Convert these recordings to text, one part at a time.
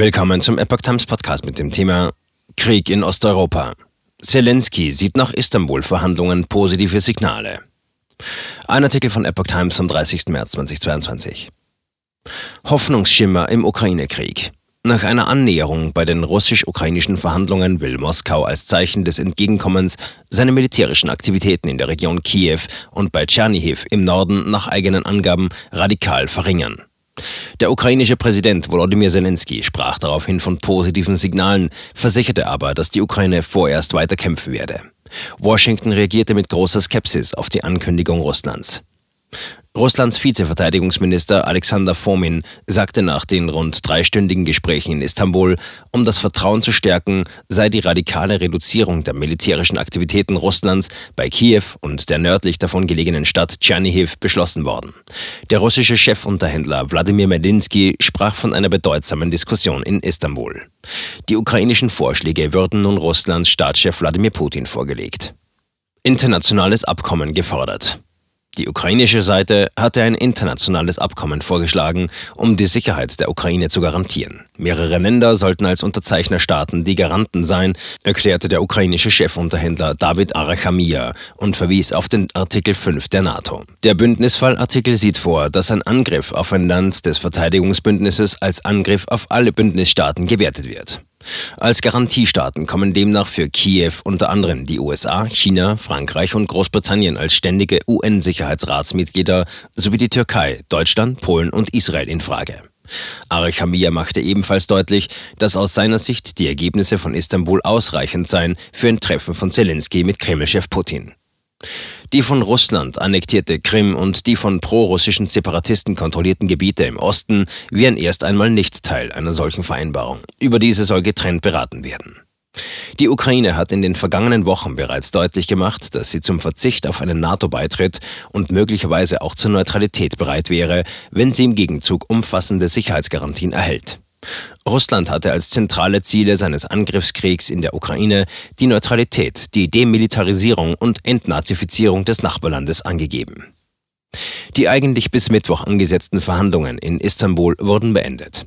Willkommen zum Epoch Times Podcast mit dem Thema Krieg in Osteuropa. Zelensky sieht nach Istanbul-Verhandlungen positive Signale. Ein Artikel von Epoch Times vom 30. März 2022. Hoffnungsschimmer im Ukraine-Krieg. Nach einer Annäherung bei den russisch-ukrainischen Verhandlungen will Moskau als Zeichen des Entgegenkommens seine militärischen Aktivitäten in der Region Kiew und bei Tschernihiv im Norden nach eigenen Angaben radikal verringern. Der ukrainische Präsident Volodymyr Zelensky sprach daraufhin von positiven Signalen, versicherte aber, dass die Ukraine vorerst weiter kämpfen werde. Washington reagierte mit großer Skepsis auf die Ankündigung Russlands. Russlands Vizeverteidigungsminister Alexander Fomin sagte nach den rund dreistündigen Gesprächen in Istanbul, um das Vertrauen zu stärken, sei die radikale Reduzierung der militärischen Aktivitäten Russlands bei Kiew und der nördlich davon gelegenen Stadt Tschernihiv beschlossen worden. Der russische Chefunterhändler Wladimir Medinsky sprach von einer bedeutsamen Diskussion in Istanbul. Die ukrainischen Vorschläge würden nun Russlands Staatschef Wladimir Putin vorgelegt. Internationales Abkommen gefordert. Die ukrainische Seite hatte ein internationales Abkommen vorgeschlagen, um die Sicherheit der Ukraine zu garantieren. Mehrere Länder sollten als Unterzeichnerstaaten die Garanten sein, erklärte der ukrainische Chefunterhändler David Arachamia und verwies auf den Artikel 5 der NATO. Der Bündnisfallartikel sieht vor, dass ein Angriff auf ein Land des Verteidigungsbündnisses als Angriff auf alle Bündnisstaaten gewertet wird. Als Garantiestaaten kommen demnach für Kiew unter anderem die USA, China, Frankreich und Großbritannien als ständige UN-Sicherheitsratsmitglieder sowie die Türkei, Deutschland, Polen und Israel in Frage. Arich Hamia machte ebenfalls deutlich, dass aus seiner Sicht die Ergebnisse von Istanbul ausreichend seien für ein Treffen von Zelensky mit Kremlchef Putin. Die von Russland annektierte Krim und die von prorussischen Separatisten kontrollierten Gebiete im Osten wären erst einmal nicht Teil einer solchen Vereinbarung. Über diese soll getrennt beraten werden. Die Ukraine hat in den vergangenen Wochen bereits deutlich gemacht, dass sie zum Verzicht auf einen NATO-Beitritt und möglicherweise auch zur Neutralität bereit wäre, wenn sie im Gegenzug umfassende Sicherheitsgarantien erhält. Russland hatte als zentrale Ziele seines Angriffskriegs in der Ukraine die Neutralität, die Demilitarisierung und Entnazifizierung des Nachbarlandes angegeben. Die eigentlich bis Mittwoch angesetzten Verhandlungen in Istanbul wurden beendet.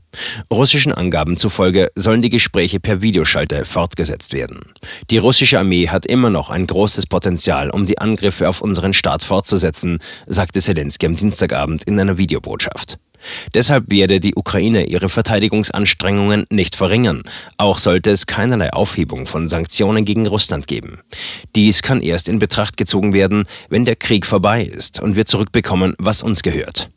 Russischen Angaben zufolge sollen die Gespräche per Videoschalter fortgesetzt werden. Die russische Armee hat immer noch ein großes Potenzial, um die Angriffe auf unseren Staat fortzusetzen, sagte Zelensky am Dienstagabend in einer Videobotschaft. Deshalb werde die Ukraine ihre Verteidigungsanstrengungen nicht verringern. Auch sollte es keinerlei Aufhebung von Sanktionen gegen Russland geben. Dies kann erst in Betracht gezogen werden, wenn der Krieg vorbei ist und wir zurückbekommen, was uns gehört.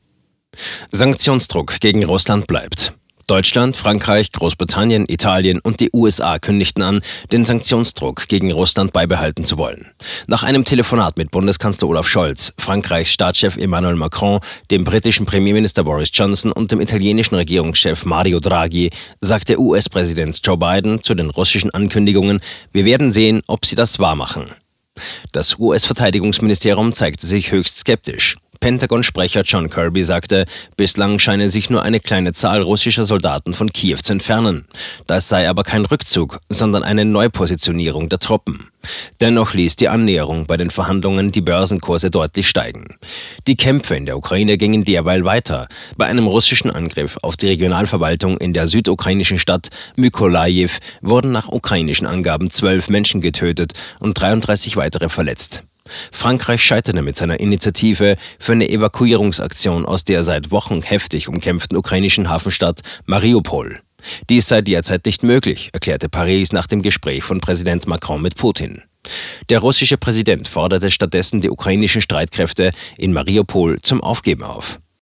Sanktionsdruck gegen Russland bleibt. Deutschland, Frankreich, Großbritannien, Italien und die USA kündigten an, den Sanktionsdruck gegen Russland beibehalten zu wollen. Nach einem Telefonat mit Bundeskanzler Olaf Scholz, Frankreichs Staatschef Emmanuel Macron, dem britischen Premierminister Boris Johnson und dem italienischen Regierungschef Mario Draghi sagte US-Präsident Joe Biden zu den russischen Ankündigungen, wir werden sehen, ob sie das wahrmachen. Das US-Verteidigungsministerium zeigte sich höchst skeptisch. Pentagon-Sprecher John Kirby sagte, bislang scheine sich nur eine kleine Zahl russischer Soldaten von Kiew zu entfernen. Das sei aber kein Rückzug, sondern eine Neupositionierung der Truppen. Dennoch ließ die Annäherung bei den Verhandlungen die Börsenkurse deutlich steigen. Die Kämpfe in der Ukraine gingen derweil weiter. Bei einem russischen Angriff auf die Regionalverwaltung in der südukrainischen Stadt Mykolajiw wurden nach ukrainischen Angaben zwölf Menschen getötet und 33 weitere verletzt. Frankreich scheiterte mit seiner Initiative für eine Evakuierungsaktion aus der seit Wochen heftig umkämpften ukrainischen Hafenstadt Mariupol. Dies sei derzeit nicht möglich, erklärte Paris nach dem Gespräch von Präsident Macron mit Putin. Der russische Präsident forderte stattdessen die ukrainischen Streitkräfte in Mariupol zum Aufgeben auf.